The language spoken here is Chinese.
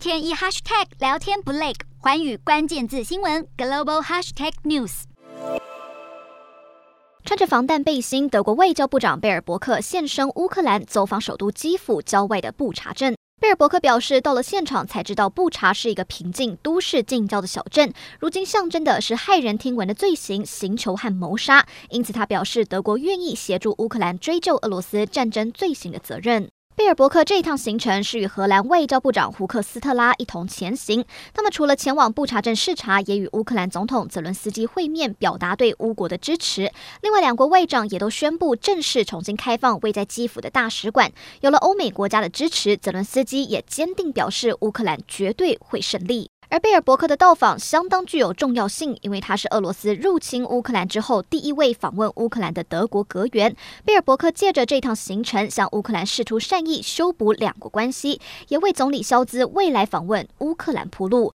天一 hashtag 聊天不累，寰宇关键字新闻 global hashtag news。穿着防弹背心，德国外交部长贝尔伯克现身乌克兰，走访首都基辅郊外的布查镇。贝尔伯克表示，到了现场才知道布查是一个平静都市近郊的小镇，如今象征的是骇人听闻的罪行、刑求和谋杀。因此，他表示德国愿意协助乌克兰追究俄罗斯战争罪行的责任。贝尔伯克这一趟行程是与荷兰外交部长胡克斯特拉一同前行。他们除了前往布查镇视察，也与乌克兰总统泽伦斯基会面，表达对乌国的支持。另外，两国外长也都宣布正式重新开放位在基辅的大使馆。有了欧美国家的支持，泽伦斯基也坚定表示，乌克兰绝对会胜利。而贝尔伯克的到访相当具有重要性，因为他是俄罗斯入侵乌克兰之后第一位访问乌克兰的德国阁员。贝尔伯克借着这趟行程向乌克兰试图善意，修补两国关系，也为总理肖兹未来访问乌克兰铺路。